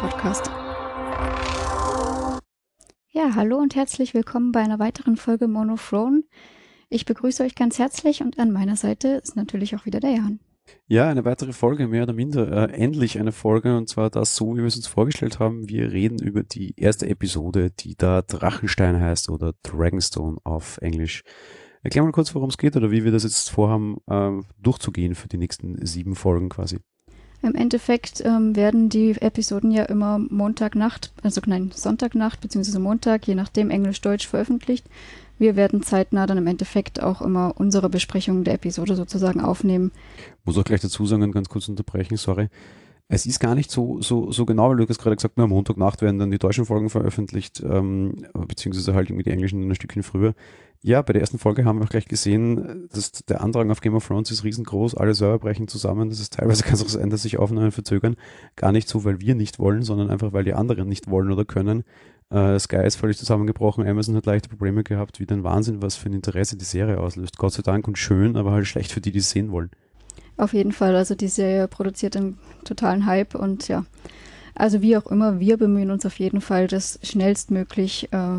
Serienpodcast. Ja, hallo und herzlich willkommen bei einer weiteren Folge Monothrone. Ich begrüße euch ganz herzlich und an meiner Seite ist natürlich auch wieder der Jan. Ja, eine weitere Folge, mehr oder minder. Äh, endlich eine Folge und zwar das so, wie wir es uns vorgestellt haben. Wir reden über die erste Episode, die da Drachenstein heißt oder Dragonstone auf Englisch. Erklär mal kurz, worum es geht oder wie wir das jetzt vorhaben, äh, durchzugehen für die nächsten sieben Folgen quasi. Im Endeffekt ähm, werden die Episoden ja immer Montagnacht, also nein, Sonntagnacht bzw. Montag, je nachdem Englisch-Deutsch veröffentlicht. Wir werden zeitnah dann im Endeffekt auch immer unsere Besprechung der Episode sozusagen aufnehmen. Muss auch gleich dazu sagen, ganz kurz unterbrechen, sorry. Es ist gar nicht so, so, so genau, weil du hast gerade gesagt, nur am Montagnacht werden dann die deutschen Folgen veröffentlicht, ähm, beziehungsweise halt irgendwie die englischen ein Stückchen früher. Ja, bei der ersten Folge haben wir auch gleich gesehen, dass der Andrang auf Game of Thrones ist riesengroß, alle Server brechen zusammen. Das ist teilweise kann es auch sein, dass sich Aufnahmen verzögern. Gar nicht so, weil wir nicht wollen, sondern einfach, weil die anderen nicht wollen oder können. Äh, Sky ist völlig zusammengebrochen, Amazon hat leichte Probleme gehabt, wie ein Wahnsinn, was für ein Interesse die Serie auslöst. Gott sei Dank und schön, aber halt schlecht für die, die es sehen wollen. Auf jeden Fall, also die Serie produziert einen totalen Hype und ja, also wie auch immer, wir bemühen uns auf jeden Fall, das schnellstmöglich äh,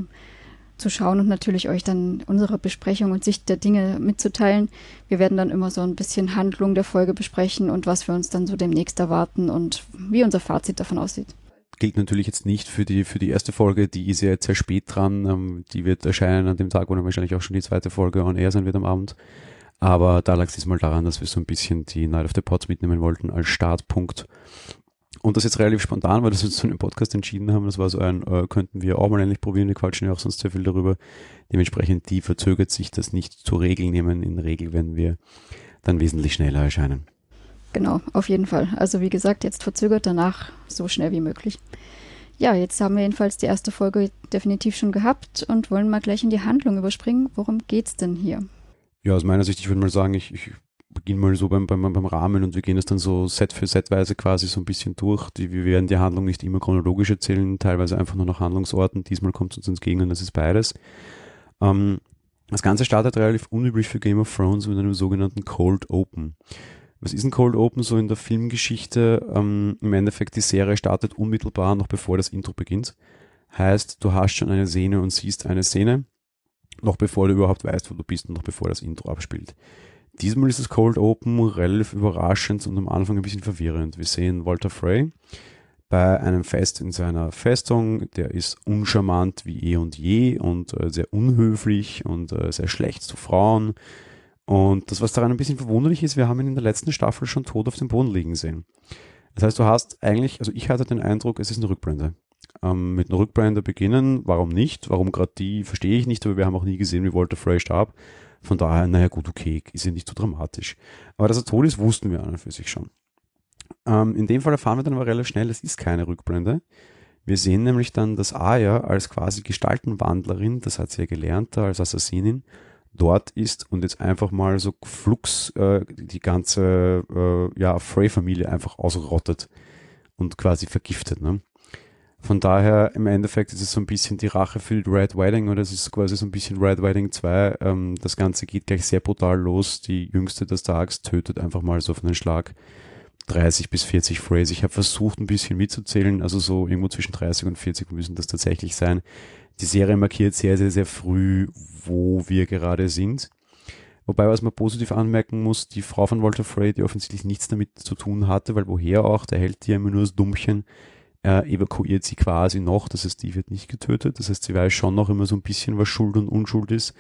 zu schauen und natürlich euch dann unsere Besprechung und Sicht der Dinge mitzuteilen. Wir werden dann immer so ein bisschen Handlung der Folge besprechen und was wir uns dann so demnächst erwarten und wie unser Fazit davon aussieht. Gilt natürlich jetzt nicht für die, für die erste Folge, die ist ja jetzt sehr spät dran. Ähm, die wird erscheinen an dem Tag, wo dann wahrscheinlich auch schon die zweite Folge on air sein wird am Abend. Aber da lag es diesmal daran, dass wir so ein bisschen die Night of the Pots mitnehmen wollten als Startpunkt und das jetzt relativ spontan, weil wir uns zu einem Podcast entschieden haben. Das war so ein, äh, könnten wir auch mal endlich probieren, wir quatschen ja auch sonst sehr viel darüber. Dementsprechend, die verzögert sich das nicht zur Regel nehmen. In Regel werden wir dann wesentlich schneller erscheinen. Genau, auf jeden Fall. Also wie gesagt, jetzt verzögert, danach so schnell wie möglich. Ja, jetzt haben wir jedenfalls die erste Folge definitiv schon gehabt und wollen mal gleich in die Handlung überspringen. Worum geht's denn hier? Ja, aus meiner Sicht, ich würde mal sagen, ich, ich beginnen mal so beim, beim, beim Rahmen und wir gehen es dann so Set für Setweise quasi so ein bisschen durch. Die, wir werden die Handlung nicht immer chronologisch erzählen, teilweise einfach nur nach Handlungsorten. Diesmal kommt es uns entgegen und das ist beides. Ähm, das Ganze startet relativ unüblich für Game of Thrones mit einem sogenannten Cold Open. Was ist ein Cold Open so in der Filmgeschichte? Ähm, Im Endeffekt, die Serie startet unmittelbar noch bevor das Intro beginnt. Heißt, du hast schon eine Szene und siehst eine Szene, noch bevor du überhaupt weißt, wo du bist und noch bevor das Intro abspielt. Diesmal ist das Cold Open relativ überraschend und am Anfang ein bisschen verwirrend. Wir sehen Walter Frey bei einem Fest in seiner Festung. Der ist uncharmant wie eh und je und äh, sehr unhöflich und äh, sehr schlecht zu Frauen. Und das, was daran ein bisschen verwunderlich ist, wir haben ihn in der letzten Staffel schon tot auf dem Boden liegen sehen. Das heißt, du hast eigentlich, also ich hatte den Eindruck, es ist eine Rückblende. Ähm, mit einer Rückblende beginnen, warum nicht? Warum gerade die, verstehe ich nicht, aber wir haben auch nie gesehen, wie Walter Frey starb. Von daher, naja gut, okay, ist ja nicht so dramatisch. Aber dass er tot ist, wussten wir an und für sich schon. Ähm, in dem Fall erfahren wir dann aber relativ schnell, es ist keine Rückblende. Wir sehen nämlich dann, dass Aya als quasi Gestaltenwandlerin, das hat sie ja gelernt als Assassinin, dort ist und jetzt einfach mal so flux äh, die ganze äh, ja, Frey-Familie einfach ausrottet und quasi vergiftet. Ne? Von daher im Endeffekt ist es so ein bisschen die Rache für Red Wedding oder es ist quasi so ein bisschen Red Wedding 2. Ähm, das Ganze geht gleich sehr brutal los. Die jüngste des Tages tötet einfach mal so auf einen Schlag 30 bis 40 Phrase. Ich habe versucht ein bisschen mitzuzählen, also so irgendwo zwischen 30 und 40 müssen das tatsächlich sein. Die Serie markiert sehr, sehr, sehr früh, wo wir gerade sind. Wobei, was man positiv anmerken muss, die Frau von Walter Frey, die offensichtlich nichts damit zu tun hatte, weil woher auch, der hält die immer nur das Dummchen, äh, evakuiert sie quasi noch, das heißt, die wird nicht getötet, das heißt, sie weiß schon noch immer so ein bisschen, was Schuld und Unschuld ist,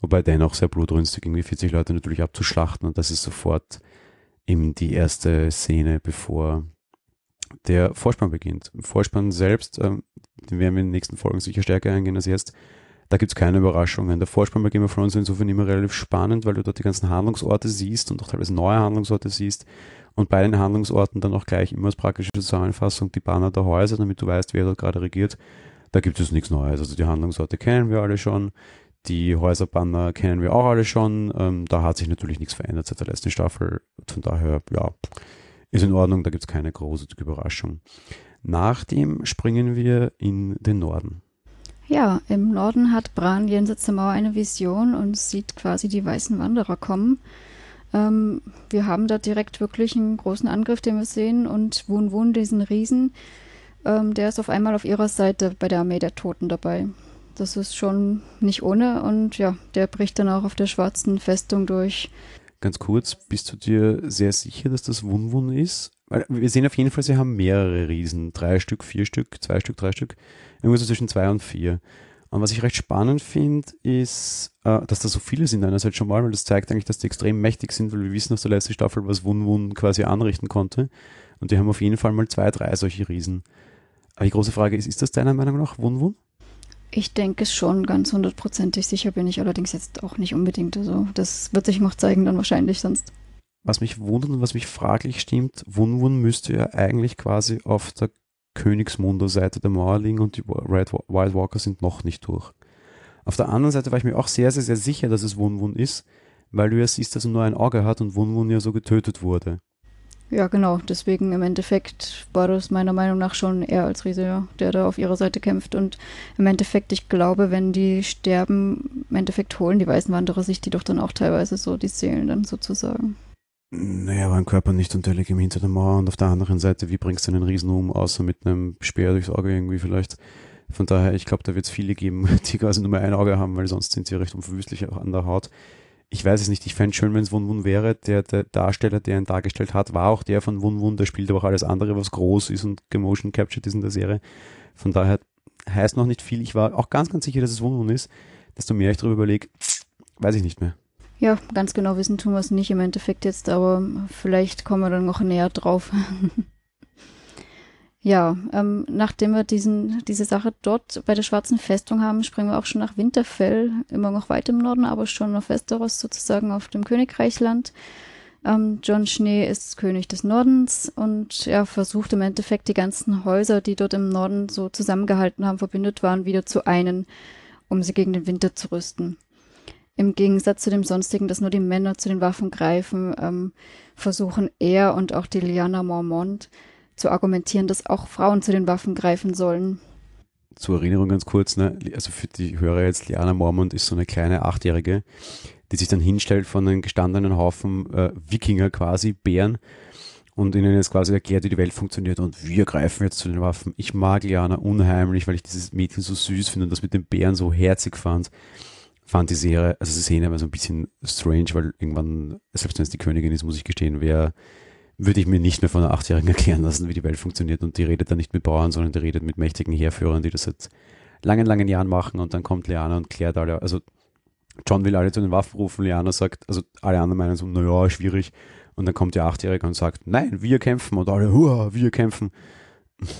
wobei dennoch sehr blutrünstig, irgendwie 40 Leute natürlich abzuschlachten. Und das ist sofort eben die erste Szene, bevor der Vorspann beginnt. Im Vorspann selbst, ähm, den werden wir in den nächsten Folgen sicher stärker eingehen als jetzt, da gibt's keine Überraschungen. Der Vorspann bei Game of Thrones ist insofern immer relativ spannend, weil du dort die ganzen Handlungsorte siehst und auch teilweise neue Handlungsorte siehst und bei den Handlungsorten dann auch gleich immer als praktische Zusammenfassung die Banner der Häuser, damit du weißt, wer dort gerade regiert. Da gibt es nichts Neues. Also die Handlungsorte kennen wir alle schon. Die Häuserbanner kennen wir auch alle schon. Ähm, da hat sich natürlich nichts verändert seit der letzten Staffel. Von daher, ja, ist in Ordnung. Da gibt es keine große Überraschung. Nach dem springen wir in den Norden. Ja, im Norden hat Bran jenseits der Mauer eine Vision und sieht quasi die weißen Wanderer kommen. Ähm, wir haben da direkt wirklich einen großen Angriff, den wir sehen. Und Wun Wun, diesen Riesen, ähm, der ist auf einmal auf ihrer Seite bei der Armee der Toten dabei. Das ist schon nicht ohne. Und ja, der bricht dann auch auf der schwarzen Festung durch. Ganz kurz, bist du dir sehr sicher, dass das Wun Wun ist? Weil wir sehen auf jeden Fall, sie haben mehrere Riesen. Drei Stück, vier Stück, zwei Stück, drei Stück. Irgendwo so zwischen zwei und vier. Und was ich recht spannend finde, ist, äh, dass da so viele sind einerseits schon mal, weil das zeigt eigentlich, dass die extrem mächtig sind, weil wir wissen aus der letzten Staffel, was Wun Wun quasi anrichten konnte. Und die haben auf jeden Fall mal zwei, drei solche Riesen. Aber die große Frage ist, ist das deiner Meinung nach Wun Wun? Ich denke es schon, ganz hundertprozentig sicher bin ich allerdings jetzt auch nicht unbedingt. Also das wird sich noch zeigen dann wahrscheinlich sonst. Was mich wundert und was mich fraglich stimmt, Wun Wun müsste ja eigentlich quasi auf der Königsmunder-Seite der Mauer liegen und die Red Wild Walker sind noch nicht durch. Auf der anderen Seite war ich mir auch sehr, sehr, sehr sicher, dass es Wun Wun ist, weil du ja siehst, dass er nur ein Auge hat und Wun Wun ja so getötet wurde. Ja, genau. Deswegen im Endeffekt war das meiner Meinung nach schon er als Riese, ja, der da auf ihrer Seite kämpft. Und im Endeffekt, ich glaube, wenn die sterben, im Endeffekt holen die weißen Wanderer sich die doch dann auch teilweise so die Seelen dann sozusagen. Naja, aber ein Körper nicht liegt ihm hinter der Mauer und auf der anderen Seite, wie bringst du einen Riesen um, außer mit einem Speer durchs Auge irgendwie vielleicht. Von daher, ich glaube, da wird es viele geben, die quasi nur mehr ein Auge haben, weil sonst sind sie recht unverwüstlich auch an der Haut. Ich weiß es nicht, ich fände es schön, wenn es Wun Wun wäre. Der, der Darsteller, der ihn dargestellt hat, war auch der von Wun Wun, der spielt aber auch alles andere, was groß ist und gemotion captured ist in der Serie. Von daher heißt noch nicht viel. Ich war auch ganz, ganz sicher, dass es Wun Wun ist. Desto mehr ich darüber überlege, weiß ich nicht mehr. Ja, ganz genau wissen tun wir es nicht im Endeffekt jetzt, aber vielleicht kommen wir dann noch näher drauf. ja, ähm, nachdem wir diesen, diese Sache dort bei der Schwarzen Festung haben, springen wir auch schon nach Winterfell, immer noch weit im Norden, aber schon auf Westeros sozusagen auf dem Königreichsland. Ähm, John Schnee ist König des Nordens und er versucht im Endeffekt die ganzen Häuser, die dort im Norden so zusammengehalten haben, verbündet waren, wieder zu einen, um sie gegen den Winter zu rüsten. Im Gegensatz zu dem sonstigen, dass nur die Männer zu den Waffen greifen, ähm, versuchen er und auch die Liana Mormont zu argumentieren, dass auch Frauen zu den Waffen greifen sollen. Zur Erinnerung ganz kurz, ne? also für die Hörer jetzt, Liana Mormont ist so eine kleine Achtjährige, die sich dann hinstellt von einem gestandenen Haufen äh, Wikinger quasi, Bären, und ihnen jetzt quasi erklärt, wie die Welt funktioniert und wir greifen jetzt zu den Waffen. Ich mag Liana unheimlich, weil ich dieses Mädchen so süß finde und das mit den Bären so herzig fand fand die Serie, also die Szene war so ein bisschen strange, weil irgendwann, selbst wenn es die Königin ist, muss ich gestehen, wer würde ich mir nicht mehr von einer Achtjährigen erklären lassen, wie die Welt funktioniert. Und die redet dann nicht mit Bauern, sondern die redet mit mächtigen Heerführern, die das seit langen, langen Jahren machen. Und dann kommt Liana und klärt alle, also John will alle zu den Waffen rufen, Liana sagt, also alle anderen meinen so, naja, schwierig. Und dann kommt die Achtjährige und sagt, nein, wir kämpfen. Und alle, hua, wir kämpfen.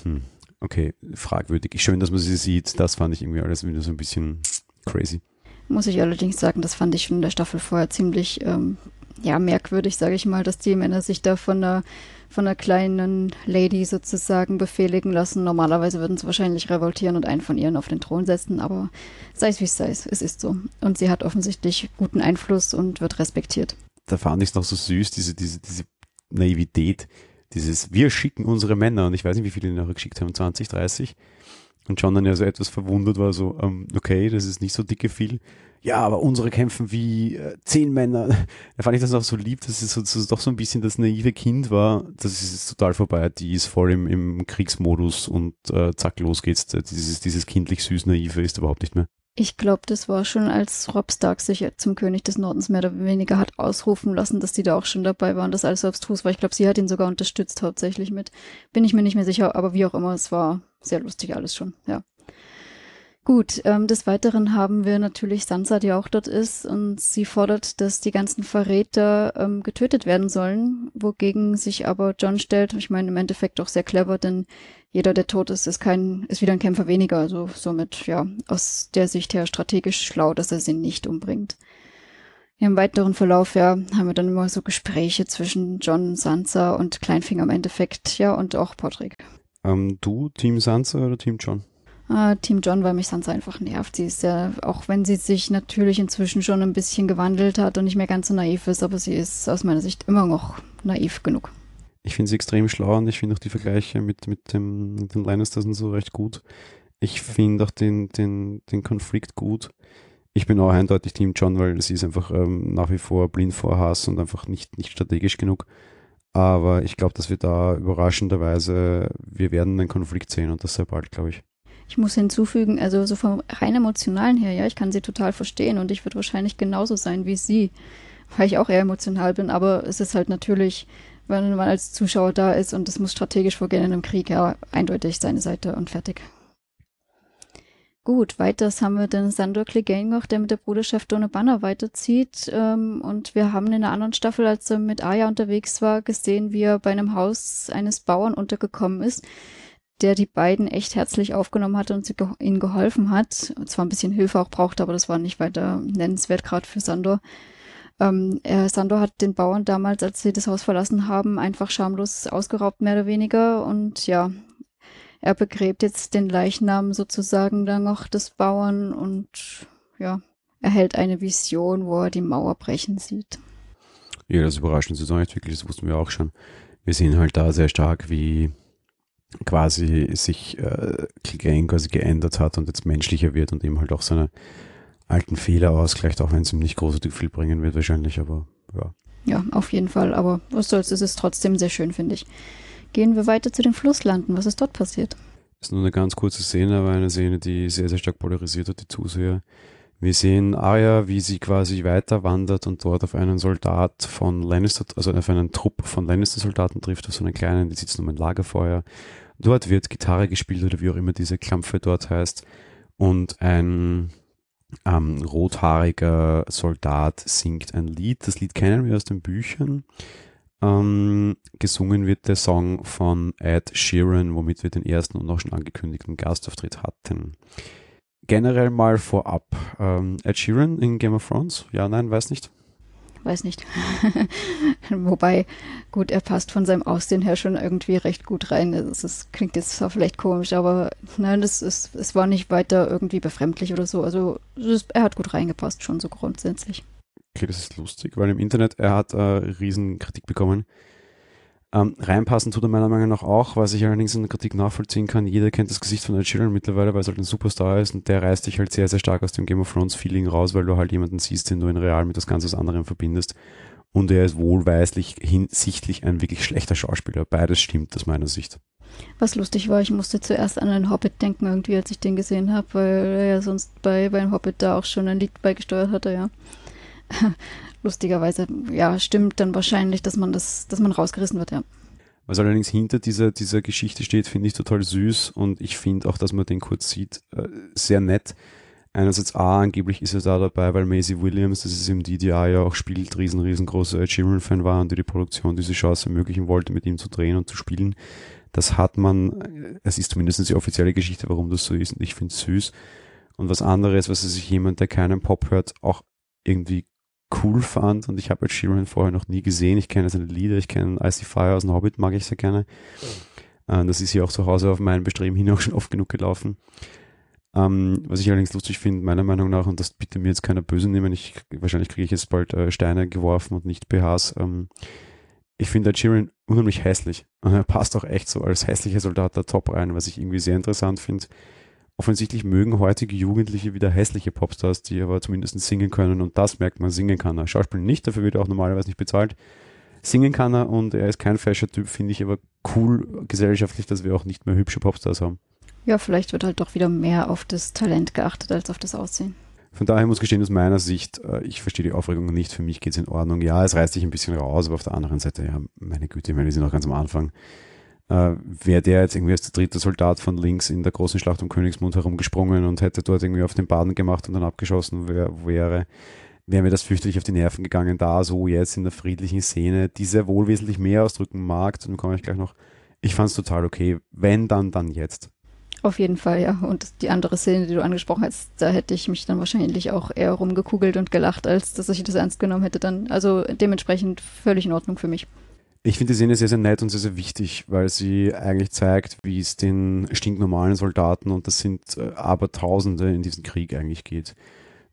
Hm, okay, fragwürdig. Schön, dass man sie sieht. Das fand ich irgendwie alles wieder so ein bisschen crazy. Muss ich allerdings sagen, das fand ich schon in der Staffel vorher ziemlich ähm, ja, merkwürdig, sage ich mal, dass die Männer sich da von einer, von einer kleinen Lady sozusagen befehligen lassen. Normalerweise würden sie wahrscheinlich revoltieren und einen von ihren auf den Thron setzen, aber sei es wie es sei, es ist so. Und sie hat offensichtlich guten Einfluss und wird respektiert. Da fand ich es noch so süß, diese, diese, diese Naivität, dieses Wir schicken unsere Männer und ich weiß nicht, wie viele nachher geschickt haben, 20, 30 und John dann ja so etwas verwundert war, so, ähm, okay, das ist nicht so dicke viel. Ja, aber unsere kämpfen wie äh, zehn Männer. Da fand ich das auch so lieb, dass es so, so, doch so ein bisschen das naive Kind war. Das ist total vorbei. Die ist voll im, im Kriegsmodus und äh, zack, los geht's. Dieses, dieses kindlich süß naive ist überhaupt nicht mehr. Ich glaube, das war schon, als Rob Stark sich zum König des Nordens mehr oder weniger hat ausrufen lassen, dass die da auch schon dabei waren, dass alles abstrus war. Ich glaube, sie hat ihn sogar unterstützt hauptsächlich mit. Bin ich mir nicht mehr sicher, aber wie auch immer, es war sehr lustig alles schon, ja. Gut, ähm, des Weiteren haben wir natürlich Sansa, die auch dort ist, und sie fordert, dass die ganzen Verräter ähm, getötet werden sollen, wogegen sich aber John stellt. Ich meine, im Endeffekt auch sehr clever, denn jeder, der tot ist, ist kein, ist wieder ein Kämpfer weniger. Also somit, ja, aus der Sicht her strategisch schlau, dass er sie nicht umbringt. Im weiteren Verlauf, ja, haben wir dann immer so Gespräche zwischen John, Sansa und Kleinfinger im Endeffekt, ja, und auch Patrick. Ähm, du, Team Sansa oder Team John? Uh, Team John, weil mich Sansa einfach nervt. Sie ist ja, auch wenn sie sich natürlich inzwischen schon ein bisschen gewandelt hat und nicht mehr ganz so naiv ist, aber sie ist aus meiner Sicht immer noch naiv genug. Ich finde sie extrem schlau und ich finde auch die Vergleiche mit, mit, dem, mit den Lannisters und so recht gut. Ich finde auch den, den, den Konflikt gut. Ich bin auch eindeutig Team John, weil sie ist einfach ähm, nach wie vor blind vor Hass und einfach nicht, nicht strategisch genug. Aber ich glaube, dass wir da überraschenderweise, wir werden einen Konflikt sehen und das sehr bald, glaube ich. Ich muss hinzufügen, also so vom rein emotionalen her, ja, ich kann sie total verstehen und ich würde wahrscheinlich genauso sein wie sie, weil ich auch eher emotional bin, aber es ist halt natürlich, wenn man als Zuschauer da ist und es muss strategisch vorgehen in einem Krieg, ja, eindeutig seine Seite und fertig. Gut, weiters haben wir den Sandor Clegane noch, der mit der Bruderschaft ohne Banner weiterzieht. Ähm, und wir haben in einer anderen Staffel, als er mit Aya unterwegs war, gesehen, wie er bei einem Haus eines Bauern untergekommen ist, der die beiden echt herzlich aufgenommen hat und ge ihnen geholfen hat. Zwar ein bisschen Hilfe auch brauchte, aber das war nicht weiter nennenswert, gerade für Sandor. Ähm, er, Sandor hat den Bauern damals, als sie das Haus verlassen haben, einfach schamlos ausgeraubt, mehr oder weniger. Und ja, er begräbt jetzt den Leichnam sozusagen dann noch des Bauern und ja, erhält eine Vision, wo er die Mauer brechen sieht. Ja, das nicht wirklich, das wussten wir auch schon. Wir sehen halt da sehr stark, wie quasi sich äh, quasi geändert hat und jetzt menschlicher wird und eben halt auch seine alten Fehler ausgleicht, auch wenn es ihm nicht großartig viel bringen wird wahrscheinlich, aber ja. Ja, auf jeden Fall, aber was soll's, es ist trotzdem sehr schön, finde ich. Gehen wir weiter zu den Flusslanden. Was ist dort passiert? Das ist nur eine ganz kurze Szene, aber eine Szene, die sehr, sehr stark polarisiert hat, die Zuseher. Wir sehen Arya, wie sie quasi weiter wandert und dort auf einen Soldat von Lannister, also auf einen Trupp von Lannister-Soldaten trifft, auf so einen kleinen, die sitzen um ein Lagerfeuer. Dort wird Gitarre gespielt oder wie auch immer diese Klampfe dort heißt. Und ein ähm, rothaariger Soldat singt ein Lied. Das Lied kennen wir aus den Büchern. Ähm, gesungen wird der Song von Ed Sheeran, womit wir den ersten und auch schon angekündigten Gastauftritt hatten. Generell mal vorab, ähm, Ed Sheeran in Game of Thrones? Ja, nein, weiß nicht. Weiß nicht. Wobei, gut, er passt von seinem Aussehen her schon irgendwie recht gut rein. Das, das klingt jetzt zwar vielleicht komisch, aber nein, das ist, es war nicht weiter irgendwie befremdlich oder so. Also ist, er hat gut reingepasst, schon so grundsätzlich. Okay, das ist lustig, weil im Internet, er hat äh, riesen Kritik bekommen. Ähm, reinpassen tut er meiner Meinung nach auch, was ich allerdings in der Kritik nachvollziehen kann. Jeder kennt das Gesicht von Ed Sheeran mittlerweile, weil es halt ein Superstar ist und der reißt dich halt sehr, sehr stark aus dem Game of Thrones Feeling raus, weil du halt jemanden siehst, den du in Real mit das Ganze aus anderem verbindest. Und er ist wohlweislich hinsichtlich ein wirklich schlechter Schauspieler. Beides stimmt aus meiner Sicht. Was lustig war, ich musste zuerst an einen Hobbit denken, irgendwie, als ich den gesehen habe, weil er ja sonst bei, beim Hobbit da auch schon ein Lied beigesteuert hatte, ja. Lustigerweise, ja, stimmt dann wahrscheinlich, dass man das, dass man rausgerissen wird, ja. Was allerdings hinter dieser, dieser Geschichte steht, finde ich total süß und ich finde auch, dass man den kurz sieht, äh, sehr nett. Einerseits A, angeblich ist er da dabei, weil Maisie Williams, das ist im DDR ja auch spielt, riesen, riesengroßer Sheeran-Fan war und die die Produktion diese Chance ermöglichen wollte, mit ihm zu drehen und zu spielen. Das hat man, es ist zumindest die offizielle Geschichte, warum das so ist und ich finde es süß. Und was anderes, was sich jemand, der keinen Pop hört, auch irgendwie cool fand und ich habe Ed Sheeran vorher noch nie gesehen. Ich kenne seine Lieder, ich kenne Icy Fire aus dem Hobbit, mag ich sehr gerne. Mhm. das ist hier auch zu Hause auf meinem Bestreben hin auch schon oft genug gelaufen. Ähm, was ich allerdings lustig finde, meiner Meinung nach, und das bitte mir jetzt keiner böse nehmen, ich, wahrscheinlich kriege ich jetzt bald äh, Steine geworfen und nicht BHs. Ähm, ich finde Ed Sheeran unheimlich hässlich. Und er passt auch echt so als hässlicher Soldat da top rein, was ich irgendwie sehr interessant finde offensichtlich mögen heutige Jugendliche wieder hässliche Popstars, die aber zumindest singen können und das merkt man, singen kann er. Schauspielen nicht, dafür wird er auch normalerweise nicht bezahlt. Singen kann er und er ist kein Fashion-Typ, finde ich aber cool gesellschaftlich, dass wir auch nicht mehr hübsche Popstars haben. Ja, vielleicht wird halt doch wieder mehr auf das Talent geachtet als auf das Aussehen. Von daher muss gestehen, aus meiner Sicht, äh, ich verstehe die Aufregung nicht. Für mich geht es in Ordnung. Ja, es reißt sich ein bisschen raus, aber auf der anderen Seite, ja, meine Güte, ich meine, die sind noch ganz am Anfang äh, wäre der jetzt irgendwie als der dritte Soldat von links in der großen Schlacht um Königsmund herumgesprungen und hätte dort irgendwie auf den Baden gemacht und dann abgeschossen wär, wäre, wäre mir das fürchterlich auf die Nerven gegangen, da so jetzt in der friedlichen Szene, die sehr wohl wesentlich mehr ausdrücken mag, zu dem komme ich gleich noch. Ich fand es total okay. Wenn, dann, dann jetzt. Auf jeden Fall, ja. Und die andere Szene, die du angesprochen hast, da hätte ich mich dann wahrscheinlich auch eher rumgekugelt und gelacht, als dass ich das ernst genommen hätte dann. Also dementsprechend völlig in Ordnung für mich. Ich finde die Szene sehr, sehr nett und sehr, sehr wichtig, weil sie eigentlich zeigt, wie es den stinknormalen Soldaten, und das sind äh, aber Tausende in diesem Krieg eigentlich geht.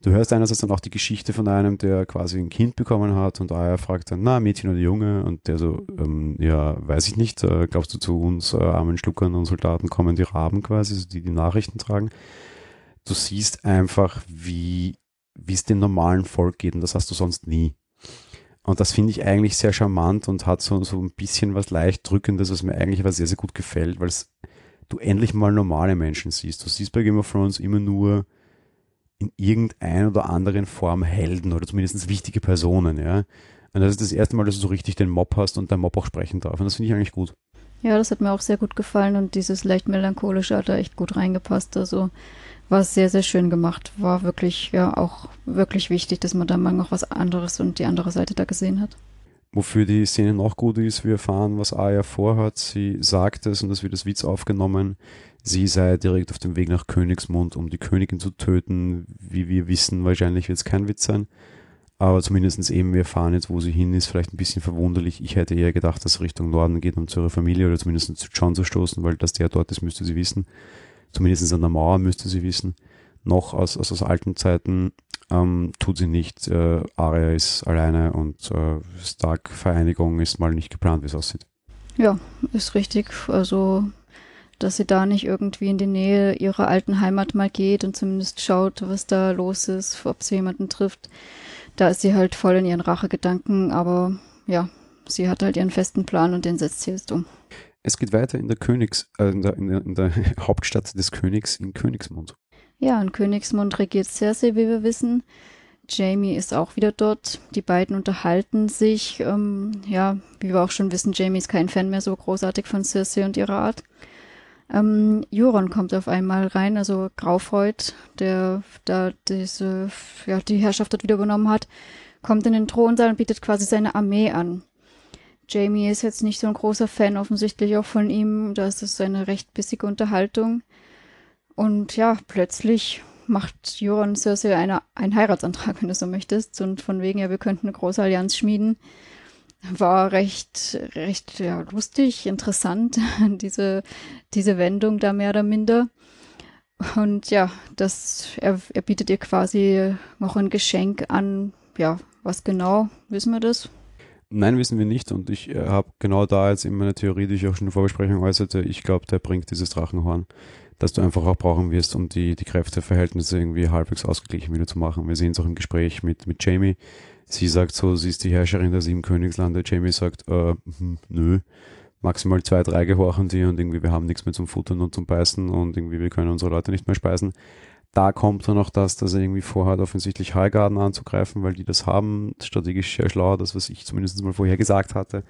Du hörst einerseits dann auch die Geschichte von einem, der quasi ein Kind bekommen hat und er fragt dann, na, Mädchen oder Junge? Und der so, ähm, ja, weiß ich nicht, äh, glaubst du zu uns äh, armen Schluckern und Soldaten kommen die Raben quasi, also die die Nachrichten tragen? Du siehst einfach, wie wie es dem normalen Volk geht und das hast du sonst nie. Und das finde ich eigentlich sehr charmant und hat so, so ein bisschen was leicht Drückendes, was mir eigentlich aber sehr, sehr gut gefällt, weil du endlich mal normale Menschen siehst. Du siehst bei Game of Thrones immer nur in irgendeiner oder anderen Form Helden oder zumindest wichtige Personen, ja. Und das ist das erste Mal, dass du so richtig den Mob hast und der Mob auch sprechen darf. Und das finde ich eigentlich gut. Ja, das hat mir auch sehr gut gefallen und dieses leicht melancholische hat da echt gut reingepasst. Also war sehr, sehr schön gemacht. War wirklich, ja, auch wirklich wichtig, dass man da mal noch was anderes und die andere Seite da gesehen hat. Wofür die Szene noch gut ist, wir erfahren, was Aya vorhat. Sie sagt es, und das wird als Witz aufgenommen, sie sei direkt auf dem Weg nach Königsmund, um die Königin zu töten. Wie wir wissen, wahrscheinlich wird es kein Witz sein. Aber zumindest eben, wir erfahren jetzt, wo sie hin ist. Vielleicht ein bisschen verwunderlich. Ich hätte eher gedacht, dass sie Richtung Norden geht, um zu ihrer Familie oder zumindest zu John zu stoßen, weil dass der dort ist, müsste sie wissen. Zumindest an der Mauer müsste sie wissen. Noch aus, aus, aus alten Zeiten ähm, tut sie nicht. Äh, Arya ist alleine und äh, Stark-Vereinigung ist mal nicht geplant, wie es aussieht. Ja, ist richtig. Also, dass sie da nicht irgendwie in die Nähe ihrer alten Heimat mal geht und zumindest schaut, was da los ist, ob sie jemanden trifft. Da ist sie halt voll in ihren Rachegedanken, aber ja, sie hat halt ihren festen Plan und den setzt sie jetzt um. Es geht weiter in der Königs, äh, in, der, in, der, in der Hauptstadt des Königs in Königsmund. Ja, in Königsmund regiert Cersei, wie wir wissen. Jamie ist auch wieder dort. Die beiden unterhalten sich. Ähm, ja, wie wir auch schon wissen, Jamie ist kein Fan mehr so großartig von Cersei und ihrer Art. Ähm, Euron kommt auf einmal rein, also Graufreud, der da diese, ja, die Herrschaft dort wieder übernommen hat, kommt in den Thronsaal und bietet quasi seine Armee an. Jamie ist jetzt nicht so ein großer Fan offensichtlich auch von ihm, da ist es eine recht bissige Unterhaltung. Und ja, plötzlich macht Joran Cersei eine, einen Heiratsantrag, wenn du so möchtest. Und von wegen, ja, wir könnten eine große Allianz schmieden. War recht, recht ja, lustig, interessant, diese, diese Wendung da mehr oder minder. Und ja, das, er, er bietet ihr quasi noch ein Geschenk an. Ja, was genau, wissen wir das? Nein, wissen wir nicht. Und ich äh, habe genau da jetzt in meiner Theorie, die ich auch schon in der Vorbesprechung äußerte, ich glaube, der bringt dieses Drachenhorn dass du einfach auch brauchen wirst, um die, die Kräfteverhältnisse irgendwie halbwegs ausgeglichen wieder zu machen. Wir sehen es auch im Gespräch mit, mit Jamie. Sie sagt so, sie ist die Herrscherin der sieben Königslande. Jamie sagt, äh, hm, nö, maximal zwei, drei gehorchen sie und irgendwie wir haben nichts mehr zum Futtern und zum Beißen und irgendwie wir können unsere Leute nicht mehr speisen. Da kommt dann auch das, dass er irgendwie vorhat, offensichtlich Highgarden anzugreifen, weil die das haben. Strategisch sehr schlau, das, was ich zumindest mal vorher gesagt hatte.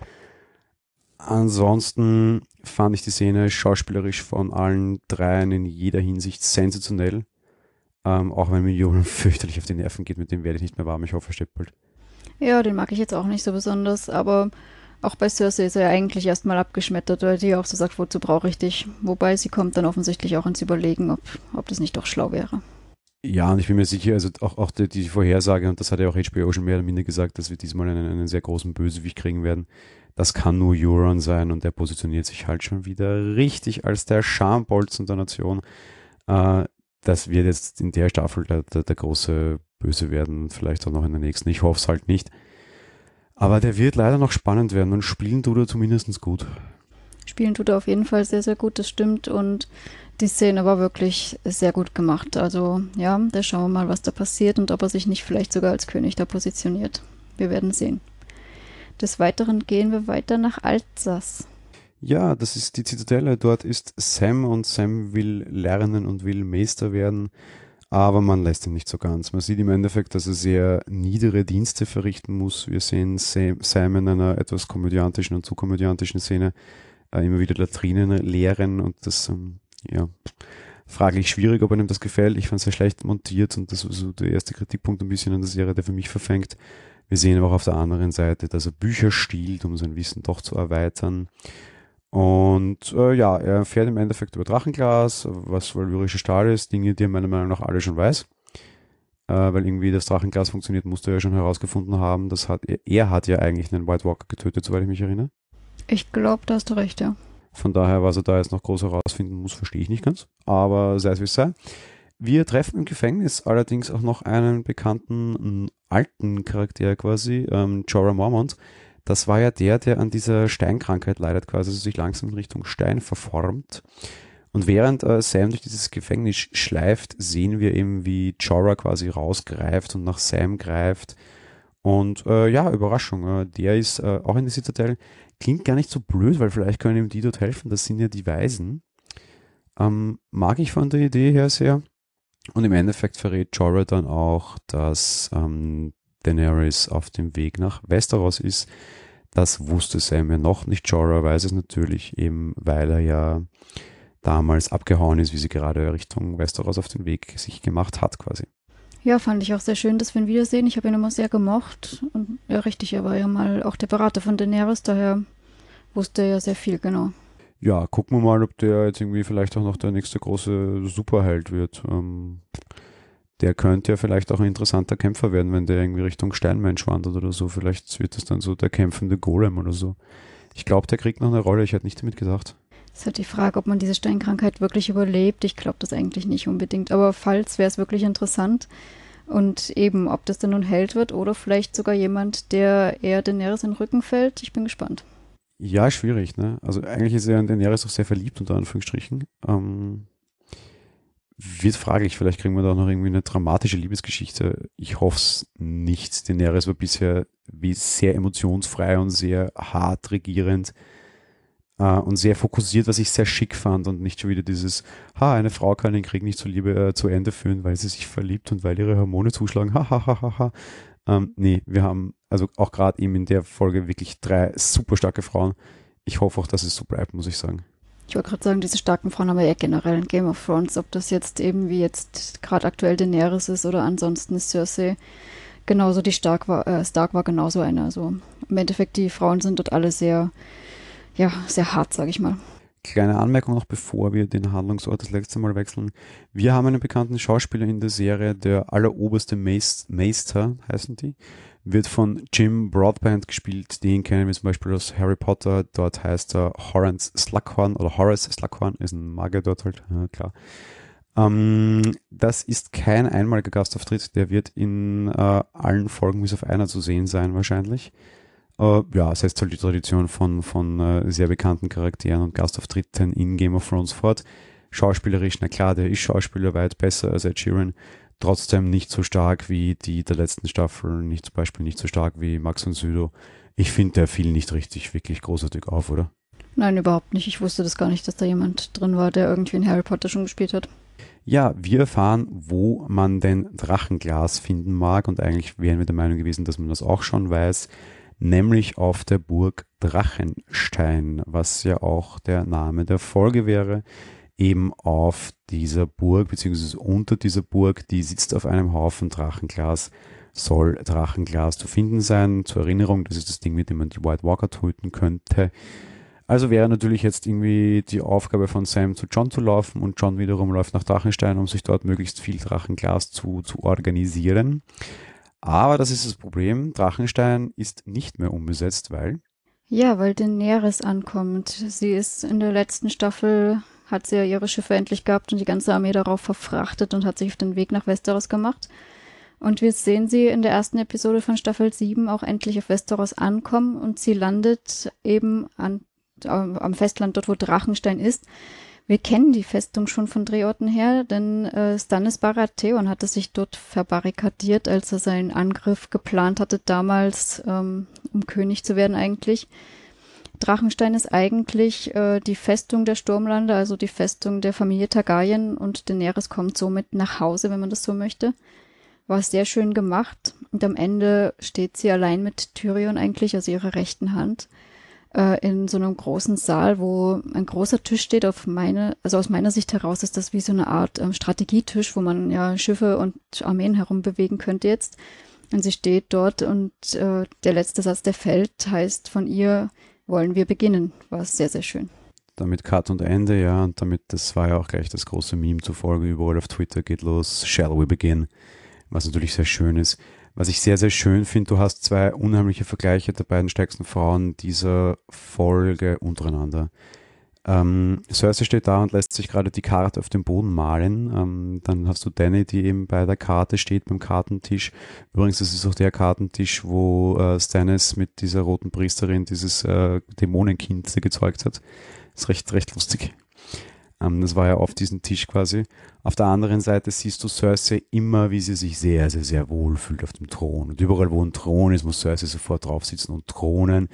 Ansonsten fand ich die Szene schauspielerisch von allen dreien in jeder Hinsicht sensationell. Ähm, auch wenn mir Jolan fürchterlich auf die Nerven geht, mit dem werde ich nicht mehr warm. Ich hoffe, er stirbt. Ja, den mag ich jetzt auch nicht so besonders, aber auch bei Cersei ist er ja eigentlich erstmal abgeschmettert, weil die auch so sagt, wozu brauche ich dich? Wobei sie kommt dann offensichtlich auch ins Überlegen, ob, ob das nicht doch schlau wäre. Ja, und ich bin mir sicher, also auch, auch die, die Vorhersage, und das hat ja auch HBO schon mehr oder minder gesagt, dass wir diesmal einen, einen sehr großen Bösewicht kriegen werden das kann nur Euron sein und der positioniert sich halt schon wieder richtig als der Schambolzen der Nation. Äh, das wird jetzt in der Staffel der, der, der große Böse werden, vielleicht auch noch in der nächsten. Ich hoffe es halt nicht. Aber der wird leider noch spannend werden und spielen tut er zumindest gut. Spielen tut er auf jeden Fall sehr, sehr gut, das stimmt. Und die Szene war wirklich sehr gut gemacht. Also ja, da schauen wir mal, was da passiert und ob er sich nicht vielleicht sogar als König da positioniert. Wir werden sehen. Des Weiteren gehen wir weiter nach Alsace. Ja, das ist die Zitadelle. Dort ist Sam und Sam will lernen und will Meister werden, aber man lässt ihn nicht so ganz. Man sieht im Endeffekt, dass er sehr niedere Dienste verrichten muss. Wir sehen Sam in einer etwas komödiantischen und zu komödiantischen Szene äh, immer wieder Latrinen leeren und das, ähm, ja, fraglich schwierig, ob einem das gefällt. Ich fand es sehr schlecht montiert und das war so der erste Kritikpunkt ein bisschen an der Serie, der für mich verfängt. Wir sehen aber auch auf der anderen Seite, dass er Bücher stiehlt, um sein Wissen doch zu erweitern. Und äh, ja, er fährt im Endeffekt über Drachenglas, was valyrischer Stahl ist, Dinge, die er meiner Meinung nach alle schon weiß. Äh, weil irgendwie das Drachenglas funktioniert, musste er ja schon herausgefunden haben. Das hat, er, er hat ja eigentlich einen White Walker getötet, soweit ich mich erinnere. Ich glaube, da hast du recht, ja. Von daher, was er da jetzt noch groß herausfinden muss, verstehe ich nicht ganz. Aber sei es wie es sei. Wir treffen im Gefängnis allerdings auch noch einen bekannten alten Charakter quasi, ähm, Jorah Mormont. Das war ja der, der an dieser Steinkrankheit leidet, quasi also sich langsam in Richtung Stein verformt. Und während äh, Sam durch dieses Gefängnis schleift, sehen wir eben, wie Jorah quasi rausgreift und nach Sam greift. Und äh, ja, Überraschung, äh, der ist äh, auch in der Citadel. Klingt gar nicht so blöd, weil vielleicht können ihm die dort helfen. Das sind ja die Weisen. Ähm, mag ich von der Idee her sehr. Und im Endeffekt verrät Jorah dann auch, dass ähm, Daenerys auf dem Weg nach Westeros ist. Das wusste Sam ja noch nicht. Jorah weiß es natürlich eben, weil er ja damals abgehauen ist, wie sie gerade Richtung Westeros auf den Weg sich gemacht hat quasi. Ja, fand ich auch sehr schön, dass wir ihn wiedersehen. Ich habe ihn immer sehr gemocht. Und ja, richtig, er war ja mal auch der Berater von Daenerys, daher wusste er ja sehr viel, genau. Ja, gucken wir mal, ob der jetzt irgendwie vielleicht auch noch der nächste große Superheld wird. Ähm, der könnte ja vielleicht auch ein interessanter Kämpfer werden, wenn der irgendwie Richtung Steinmensch wandert oder so. Vielleicht wird das dann so der kämpfende Golem oder so. Ich glaube, der kriegt noch eine Rolle. Ich hätte nicht damit gedacht. Es ist halt die Frage, ob man diese Steinkrankheit wirklich überlebt. Ich glaube das eigentlich nicht unbedingt. Aber falls wäre es wirklich interessant. Und eben, ob das dann nun Held wird oder vielleicht sogar jemand, der eher Daenerys in den Rücken fällt. Ich bin gespannt. Ja, schwierig, ne? Also eigentlich ist er in Daenerys auch sehr verliebt, unter Anführungsstrichen. Ähm, wird fraglich, vielleicht kriegen wir da noch irgendwie eine dramatische Liebesgeschichte. Ich hoffe es nicht. Daenerys war bisher wie sehr emotionsfrei und sehr hart regierend äh, und sehr fokussiert, was ich sehr schick fand und nicht schon wieder dieses, ha, eine Frau kann den Krieg nicht zu Liebe äh, zu Ende führen, weil sie sich verliebt und weil ihre Hormone zuschlagen. Ha, ha, ha, ha, ha. Ähm, nee, wir haben also auch gerade eben in der Folge wirklich drei super starke Frauen. Ich hoffe auch, dass es so bleibt, muss ich sagen. Ich wollte gerade sagen, diese starken Frauen haben wir ja generell in Game of Thrones, ob das jetzt eben wie jetzt gerade aktuell Daenerys ist oder ansonsten ist Cersei genauso die Stark war, äh, Stark war genauso eine. Also im Endeffekt, die Frauen sind dort alle sehr, ja, sehr hart, sage ich mal. Kleine Anmerkung noch, bevor wir den Handlungsort das letzte Mal wechseln. Wir haben einen bekannten Schauspieler in der Serie, der alleroberste Meister, heißen die wird von Jim Broadband gespielt. Den kennen wir zum Beispiel aus Harry Potter. Dort heißt er Horace Slughorn oder Horace Slughorn, ist ein Magier dort halt, ja, klar. Ähm, das ist kein einmaliger Gastauftritt, der wird in äh, allen Folgen bis auf einer zu sehen sein wahrscheinlich. Äh, ja, setzt halt die Tradition von, von äh, sehr bekannten Charakteren und Gastauftritten in Game of Thrones fort. Schauspielerisch, na klar, der ist Schauspieler weit besser als Ed Sheeran trotzdem nicht so stark wie die der letzten Staffel, nicht zum Beispiel nicht so stark wie Max und Südo. Ich finde, der fiel nicht richtig wirklich großartig auf, oder? Nein, überhaupt nicht. Ich wusste das gar nicht, dass da jemand drin war, der irgendwie in Harry Potter schon gespielt hat. Ja, wir erfahren, wo man denn Drachenglas finden mag und eigentlich wären wir der Meinung gewesen, dass man das auch schon weiß, nämlich auf der Burg Drachenstein, was ja auch der Name der Folge wäre eben auf dieser Burg, beziehungsweise unter dieser Burg, die sitzt auf einem Haufen Drachenglas, soll Drachenglas zu finden sein. Zur Erinnerung, das ist das Ding, mit dem man die White Walker töten könnte. Also wäre natürlich jetzt irgendwie die Aufgabe von Sam zu John zu laufen und John wiederum läuft nach Drachenstein, um sich dort möglichst viel Drachenglas zu, zu organisieren. Aber das ist das Problem, Drachenstein ist nicht mehr unbesetzt, weil... Ja, weil Daenerys ankommt. Sie ist in der letzten Staffel hat sie ja ihre Schiffe endlich gehabt und die ganze Armee darauf verfrachtet und hat sich auf den Weg nach Westeros gemacht. Und wir sehen sie in der ersten Episode von Staffel 7 auch endlich auf Westeros ankommen und sie landet eben an, äh, am Festland, dort wo Drachenstein ist. Wir kennen die Festung schon von Drehorten her, denn äh, Stannis Baratheon hatte sich dort verbarrikadiert, als er seinen Angriff geplant hatte, damals, ähm, um König zu werden eigentlich. Drachenstein ist eigentlich äh, die Festung der Sturmlande, also die Festung der Familie Targaryen und Daenerys kommt somit nach Hause, wenn man das so möchte. War sehr schön gemacht und am Ende steht sie allein mit Tyrion eigentlich, also ihrer rechten Hand, äh, in so einem großen Saal, wo ein großer Tisch steht. Auf meine, also aus meiner Sicht heraus ist das wie so eine Art ähm, Strategietisch, wo man ja Schiffe und Armeen herumbewegen könnte jetzt. Und sie steht dort und äh, der letzte Satz, der fällt, heißt von ihr, wollen wir beginnen. War sehr, sehr schön. Damit Cut und Ende, ja, und damit, das war ja auch gleich das große Meme zufolge überall auf Twitter geht los, shall we begin? Was natürlich sehr schön ist. Was ich sehr, sehr schön finde, du hast zwei unheimliche Vergleiche der beiden stärksten Frauen dieser Folge untereinander. Ähm, Cersei steht da und lässt sich gerade die Karte auf dem Boden malen. Ähm, dann hast du Danny, die eben bei der Karte steht beim Kartentisch. Übrigens, das ist auch der Kartentisch, wo äh, Stannis mit dieser roten Priesterin dieses äh, Dämonenkind gezeugt hat. Ist recht, recht lustig. Ähm, das war ja auf diesem Tisch quasi. Auf der anderen Seite siehst du Cersei immer, wie sie sich sehr, sehr, sehr wohl fühlt auf dem Thron. Und überall, wo ein Thron ist, muss Cersei sofort drauf sitzen und thronen.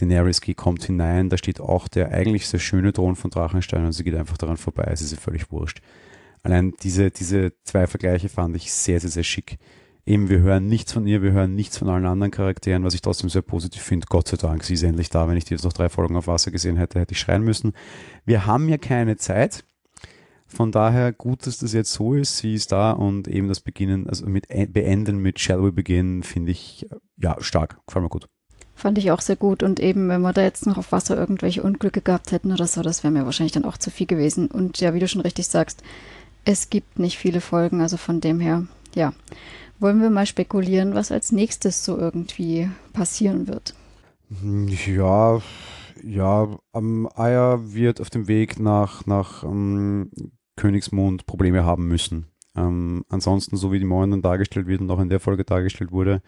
Daenerys kommt hinein, da steht auch der eigentlich sehr schöne Thron von Drachenstein und sie geht einfach daran vorbei, es ist ihr völlig wurscht. Allein diese, diese zwei Vergleiche fand ich sehr, sehr, sehr schick. Eben, wir hören nichts von ihr, wir hören nichts von allen anderen Charakteren, was ich trotzdem sehr positiv finde. Gott sei Dank, sie ist endlich da. Wenn ich die jetzt noch drei Folgen auf Wasser gesehen hätte, hätte ich schreien müssen. Wir haben ja keine Zeit. Von daher gut, dass das jetzt so ist. Sie ist da und eben das Beginnen, also mit beenden mit Shall We Begin, finde ich ja stark. Gefällt mir gut. Fand ich auch sehr gut. Und eben, wenn wir da jetzt noch auf Wasser irgendwelche Unglücke gehabt hätten oder so, das wäre mir wahrscheinlich dann auch zu viel gewesen. Und ja, wie du schon richtig sagst, es gibt nicht viele Folgen, also von dem her, ja. Wollen wir mal spekulieren, was als nächstes so irgendwie passieren wird? Ja, ja, ähm, Aya wird auf dem Weg nach, nach ähm, Königsmond Probleme haben müssen. Ähm, ansonsten, so wie die Morgen dargestellt wird und auch in der Folge dargestellt wurde,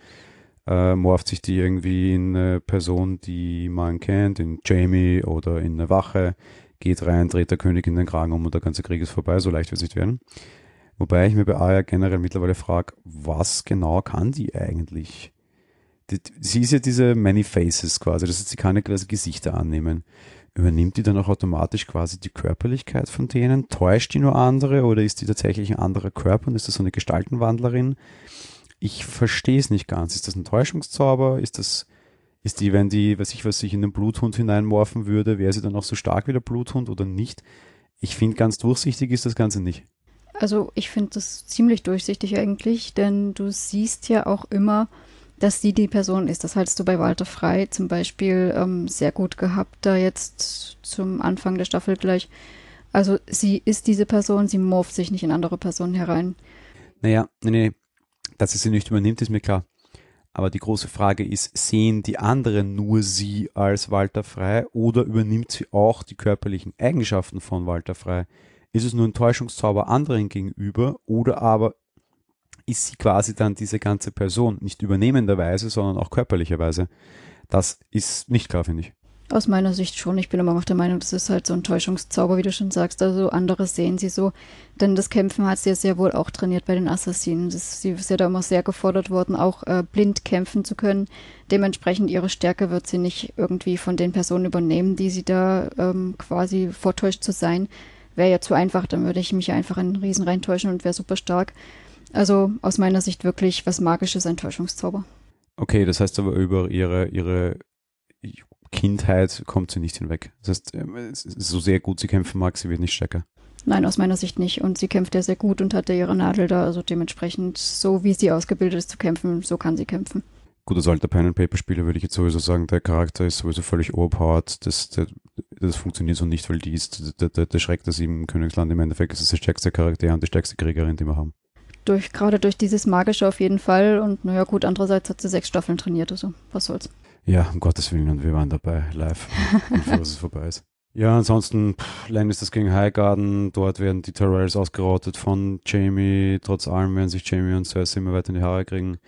äh, morpht sich die irgendwie in eine Person, die man kennt, in Jamie oder in eine Wache, geht rein, dreht der König in den Kragen um und der ganze Krieg ist vorbei, so leicht wird es nicht werden. Wobei ich mir bei Aya generell mittlerweile frage, was genau kann die eigentlich? Die, sie ist ja diese Many Faces quasi, das heißt, sie kann ja quasi Gesichter annehmen. Übernimmt die dann auch automatisch quasi die Körperlichkeit von denen? Täuscht die nur andere oder ist die tatsächlich ein anderer Körper und ist das so eine Gestaltenwandlerin? Ich verstehe es nicht ganz. Ist das ein Täuschungszauber? Ist das, ist die, wenn die, weiß ich was, sich in den Bluthund hineinmorphen würde, wäre sie dann auch so stark wie der Bluthund oder nicht? Ich finde, ganz durchsichtig ist das Ganze nicht. Also ich finde das ziemlich durchsichtig eigentlich, denn du siehst ja auch immer, dass sie die Person ist. Das haltest du bei Walter Frei zum Beispiel ähm, sehr gut gehabt, da jetzt zum Anfang der Staffel gleich. Also sie ist diese Person, sie morpht sich nicht in andere Personen herein. Naja, nee, nee, dass es sie nicht übernimmt, ist mir klar. Aber die große Frage ist, sehen die anderen nur sie als Walter Frei oder übernimmt sie auch die körperlichen Eigenschaften von Walter Frei? Ist es nur ein Täuschungszauber anderen gegenüber oder aber ist sie quasi dann diese ganze Person, nicht übernehmenderweise, sondern auch körperlicherweise? Das ist nicht klar, finde ich. Aus meiner Sicht schon. Ich bin immer noch der Meinung, das ist halt so ein Täuschungszauber, wie du schon sagst. Also andere sehen sie so. Denn das Kämpfen hat sie ja sehr wohl auch trainiert bei den Assassinen. Das, sie ist ja da immer sehr gefordert worden, auch äh, blind kämpfen zu können. Dementsprechend ihre Stärke wird sie nicht irgendwie von den Personen übernehmen, die sie da ähm, quasi vortäuscht zu sein. Wäre ja zu einfach, dann würde ich mich einfach in einen Riesen reintäuschen und wäre super stark. Also aus meiner Sicht wirklich was Magisches, ein Täuschungszauber. Okay, das heißt aber über ihre, ihre Kindheit kommt sie nicht hinweg. Das heißt, ähm, so sehr gut sie kämpfen mag, sie wird nicht stärker. Nein, aus meiner Sicht nicht. Und sie kämpft ja sehr gut und hatte ihre Nadel da. Also dementsprechend, so wie sie ausgebildet ist zu kämpfen, so kann sie kämpfen. Gut, als alter Pen-and-Paper-Spieler würde ich jetzt sowieso sagen, der Charakter ist sowieso völlig overpowered. Das, das, das funktioniert so nicht, weil die ist der, der, der Schreck des sieben Königsland im Endeffekt ist das der stärkste Charakter und die stärkste Kriegerin, die wir haben. Durch, gerade durch dieses Magische auf jeden Fall. Und naja, gut, andererseits hat sie sechs Staffeln trainiert, also was soll's. Ja, um Gottes Willen, und wir waren dabei, live, bevor es vorbei ist. Ja, ansonsten pff, Lannisters gegen Highgarden, dort werden die Tyrells ausgerottet von Jamie, trotz allem werden sich Jamie und Cersei immer weiter in die Haare kriegen.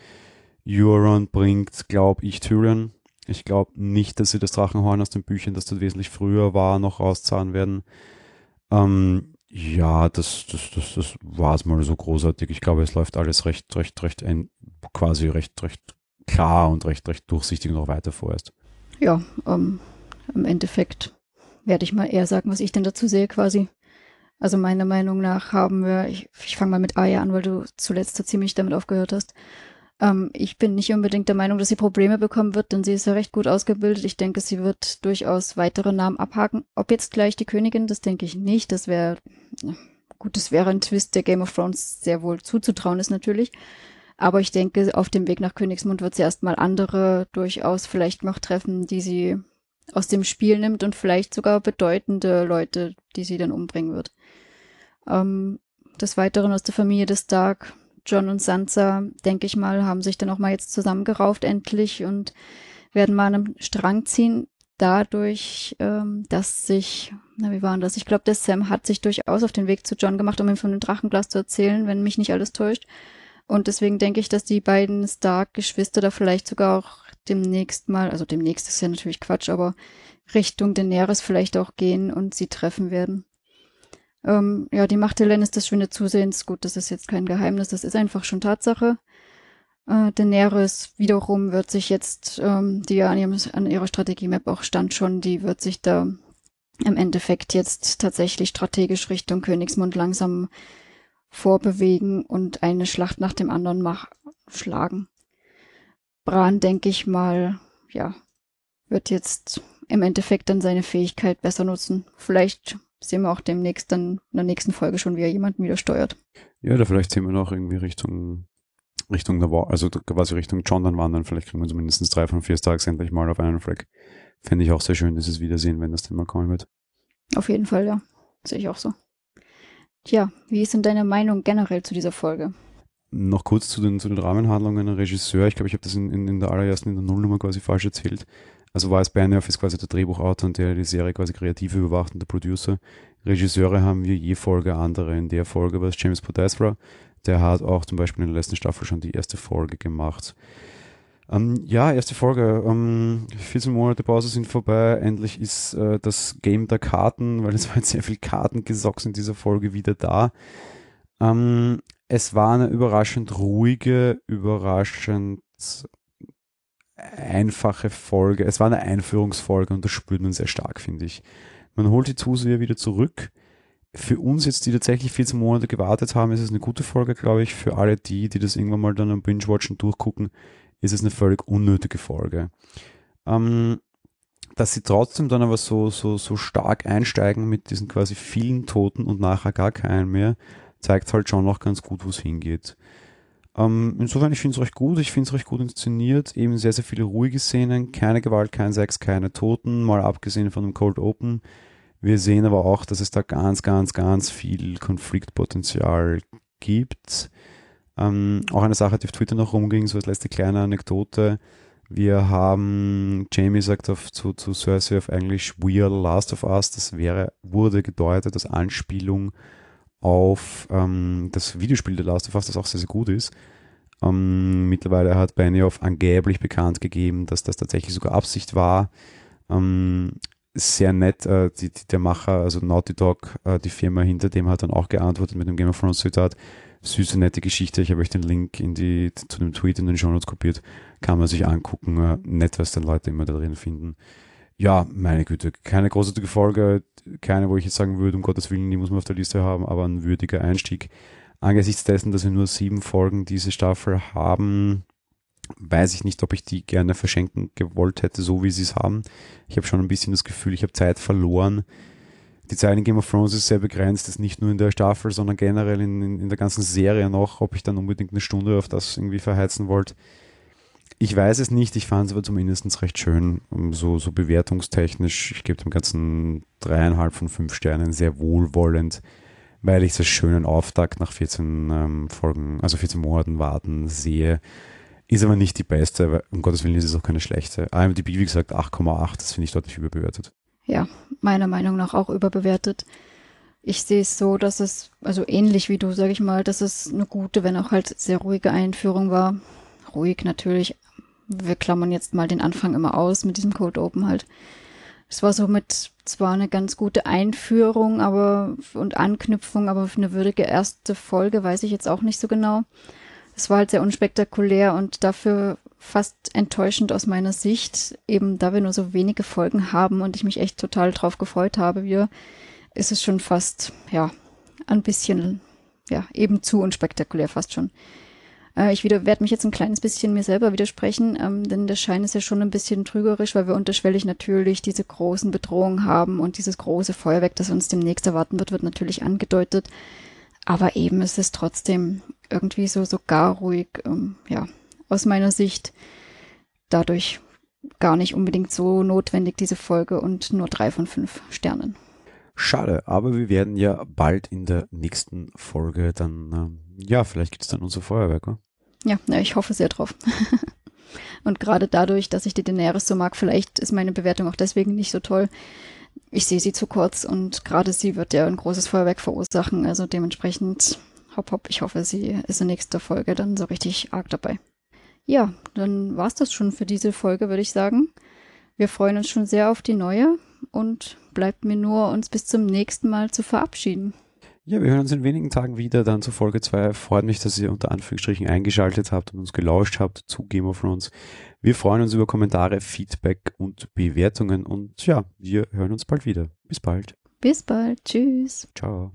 Euron bringt, glaube ich, Tyrion. Ich glaube nicht, dass sie das Drachenhorn aus den Büchern, das dort wesentlich früher war, noch rauszahlen werden. Ähm, ja, das, das, das, das war es mal so großartig. Ich glaube, es läuft alles recht, recht, recht, ein, quasi recht, recht klar und recht, recht durchsichtig noch weiter vorerst. Ja, ähm, im Endeffekt werde ich mal eher sagen, was ich denn dazu sehe quasi. Also meiner Meinung nach haben wir, ich, ich fange mal mit Aya an, weil du zuletzt so ziemlich damit aufgehört hast. Ähm, ich bin nicht unbedingt der Meinung, dass sie Probleme bekommen wird, denn sie ist ja recht gut ausgebildet. Ich denke, sie wird durchaus weitere Namen abhaken. Ob jetzt gleich die Königin, das denke ich nicht. Das wäre, gut, das wäre ein Twist, der Game of Thrones sehr wohl zuzutrauen ist natürlich. Aber ich denke, auf dem Weg nach Königsmund wird sie erstmal andere durchaus vielleicht noch treffen, die sie aus dem Spiel nimmt und vielleicht sogar bedeutende Leute, die sie dann umbringen wird. Ähm, des Weiteren aus der Familie des Stark, John und Sansa, denke ich mal, haben sich dann auch mal jetzt zusammengerauft endlich und werden mal an einem Strang ziehen. Dadurch, ähm, dass sich, na wie war das? Ich glaube, der Sam hat sich durchaus auf den Weg zu John gemacht, um ihm von dem Drachenglas zu erzählen, wenn mich nicht alles täuscht. Und deswegen denke ich, dass die beiden Stark-Geschwister da vielleicht sogar auch demnächst mal, also demnächst ist ja natürlich Quatsch, aber Richtung Daenerys vielleicht auch gehen und sie treffen werden. Ähm, ja, die Macht der Lannisters schwindet zusehends. Gut, das ist jetzt kein Geheimnis, das ist einfach schon Tatsache. Äh, Daenerys wiederum wird sich jetzt, ähm, die ja an, ihrem, an ihrer Strategie-Map auch stand schon, die wird sich da im Endeffekt jetzt tatsächlich strategisch Richtung Königsmund langsam vorbewegen und eine Schlacht nach dem anderen mach, schlagen. Bran, denke ich mal, ja, wird jetzt im Endeffekt dann seine Fähigkeit besser nutzen. Vielleicht sehen wir auch demnächst dann in der nächsten Folge schon, wie er jemanden wieder steuert. Ja, oder vielleicht sehen wir noch irgendwie Richtung, Richtung der War, also quasi Richtung John dann wandern. Vielleicht kriegen wir so mindestens drei von vier Stars endlich mal auf einen Fleck. Fände ich auch sehr schön, dieses Wiedersehen, wenn das mal kommen wird. Auf jeden Fall, ja. Sehe ich auch so. Tja, wie ist denn deine Meinung generell zu dieser Folge? Noch kurz zu den, zu den Rahmenhandlungen. Ein Regisseur, ich glaube, ich habe das in, in, in, der allerersten, in der Nullnummer quasi falsch erzählt. Also war es Benioff ist quasi der Drehbuchautor und der die Serie quasi kreativ überwacht und der Producer. Regisseure haben wir je Folge andere. In der Folge war es James Podesra. Der hat auch zum Beispiel in der letzten Staffel schon die erste Folge gemacht. Ähm, ja, erste Folge. Ähm, 14 Monate Pause sind vorbei. Endlich ist äh, das Game der Karten, weil es waren sehr viele Kartengesocks in dieser Folge wieder da. Ähm, es war eine überraschend ruhige, überraschend einfache Folge. Es war eine Einführungsfolge und das spürt man sehr stark, finde ich. Man holt die Zuseher wieder zurück. Für uns jetzt, die tatsächlich 14 Monate gewartet haben, ist es eine gute Folge, glaube ich. Für alle die, die das irgendwann mal dann am Binge-Watchen durchgucken, ist es eine völlig unnötige Folge. Ähm, dass sie trotzdem dann aber so, so, so stark einsteigen mit diesen quasi vielen Toten und nachher gar keinen mehr, zeigt halt schon noch ganz gut, wo es hingeht. Ähm, insofern, ich finde es recht gut, ich finde es recht gut inszeniert, eben sehr, sehr viele ruhige Szenen, keine Gewalt, kein Sex, keine Toten, mal abgesehen von dem Cold Open. Wir sehen aber auch, dass es da ganz, ganz, ganz viel Konfliktpotenzial gibt. Ähm, auch eine Sache, die auf Twitter noch rumging, so als letzte kleine Anekdote. Wir haben, Jamie sagt auf, zu, zu Cersei auf Englisch, We are the last of us. Das wäre, wurde gedeutet als Anspielung auf ähm, das Videospiel The Last of Us, das auch sehr, sehr gut ist. Ähm, mittlerweile hat Benioff angeblich bekannt gegeben, dass das tatsächlich sogar Absicht war. Ähm, sehr nett, äh, die, die, der Macher, also Naughty Dog, äh, die Firma hinter dem hat dann auch geantwortet mit dem Game of Thrones Zitat süße, nette Geschichte. Ich habe euch den Link in die, zu dem Tweet in den Show Notes kopiert. Kann man sich angucken. Äh, nett, was dann Leute immer da drin finden. Ja, meine Güte, keine großartige Folge, keine, wo ich jetzt sagen würde, um Gottes Willen, die muss man auf der Liste haben, aber ein würdiger Einstieg. Angesichts dessen, dass wir nur sieben Folgen diese Staffel haben, weiß ich nicht, ob ich die gerne verschenken gewollt hätte, so wie sie es haben. Ich habe schon ein bisschen das Gefühl, ich habe Zeit verloren die Zeit in Game of Thrones ist sehr begrenzt, ist nicht nur in der Staffel, sondern generell in, in, in der ganzen Serie noch, ob ich dann unbedingt eine Stunde auf das irgendwie verheizen wollte. Ich weiß es nicht, ich fand es aber zumindest recht schön, so, so bewertungstechnisch. Ich gebe dem Ganzen dreieinhalb von fünf Sternen sehr wohlwollend, weil ich als schönen Auftakt nach 14 ähm, Folgen, also 14 Monaten warten sehe. Ist aber nicht die beste, aber um Gottes Willen ist es auch keine schlechte. IMDb, wie gesagt, 8,8, das finde ich deutlich überbewertet ja, meiner Meinung nach auch überbewertet. Ich sehe es so, dass es, also ähnlich wie du, sage ich mal, dass es eine gute, wenn auch halt sehr ruhige Einführung war. Ruhig natürlich. Wir klammern jetzt mal den Anfang immer aus mit diesem Code Open halt. Es war somit zwar eine ganz gute Einführung, aber und Anknüpfung, aber eine würdige erste Folge weiß ich jetzt auch nicht so genau. Es war halt sehr unspektakulär und dafür fast enttäuschend aus meiner Sicht, eben da wir nur so wenige Folgen haben und ich mich echt total drauf gefreut habe, wir, ist es schon fast, ja, ein bisschen, ja, eben zu unspektakulär fast schon. Äh, ich werde mich jetzt ein kleines bisschen mir selber widersprechen, ähm, denn der Schein ist ja schon ein bisschen trügerisch, weil wir unterschwellig natürlich diese großen Bedrohungen haben und dieses große Feuerwerk, das uns demnächst erwarten wird, wird natürlich angedeutet. Aber eben ist es trotzdem irgendwie so, so gar ruhig, ähm, ja, aus meiner Sicht dadurch gar nicht unbedingt so notwendig, diese Folge, und nur drei von fünf Sternen. Schade, aber wir werden ja bald in der nächsten Folge dann, ähm, ja, vielleicht gibt es dann unser Feuerwerk, oder? Ja, ja, ich hoffe sehr drauf. und gerade dadurch, dass ich die Daenerys so mag, vielleicht ist meine Bewertung auch deswegen nicht so toll. Ich sehe sie zu kurz und gerade sie wird ja ein großes Feuerwerk verursachen. Also dementsprechend, hopp, hopp, ich hoffe, sie ist in nächster Folge dann so richtig arg dabei. Ja, dann war's das schon für diese Folge, würde ich sagen. Wir freuen uns schon sehr auf die neue und bleibt mir nur, uns bis zum nächsten Mal zu verabschieden. Ja, wir hören uns in wenigen Tagen wieder, dann zur Folge 2. Freut mich, dass ihr unter Anführungsstrichen eingeschaltet habt und uns gelauscht habt zu Game of Thrones. Wir freuen uns über Kommentare, Feedback und Bewertungen und ja, wir hören uns bald wieder. Bis bald. Bis bald. Tschüss. Ciao.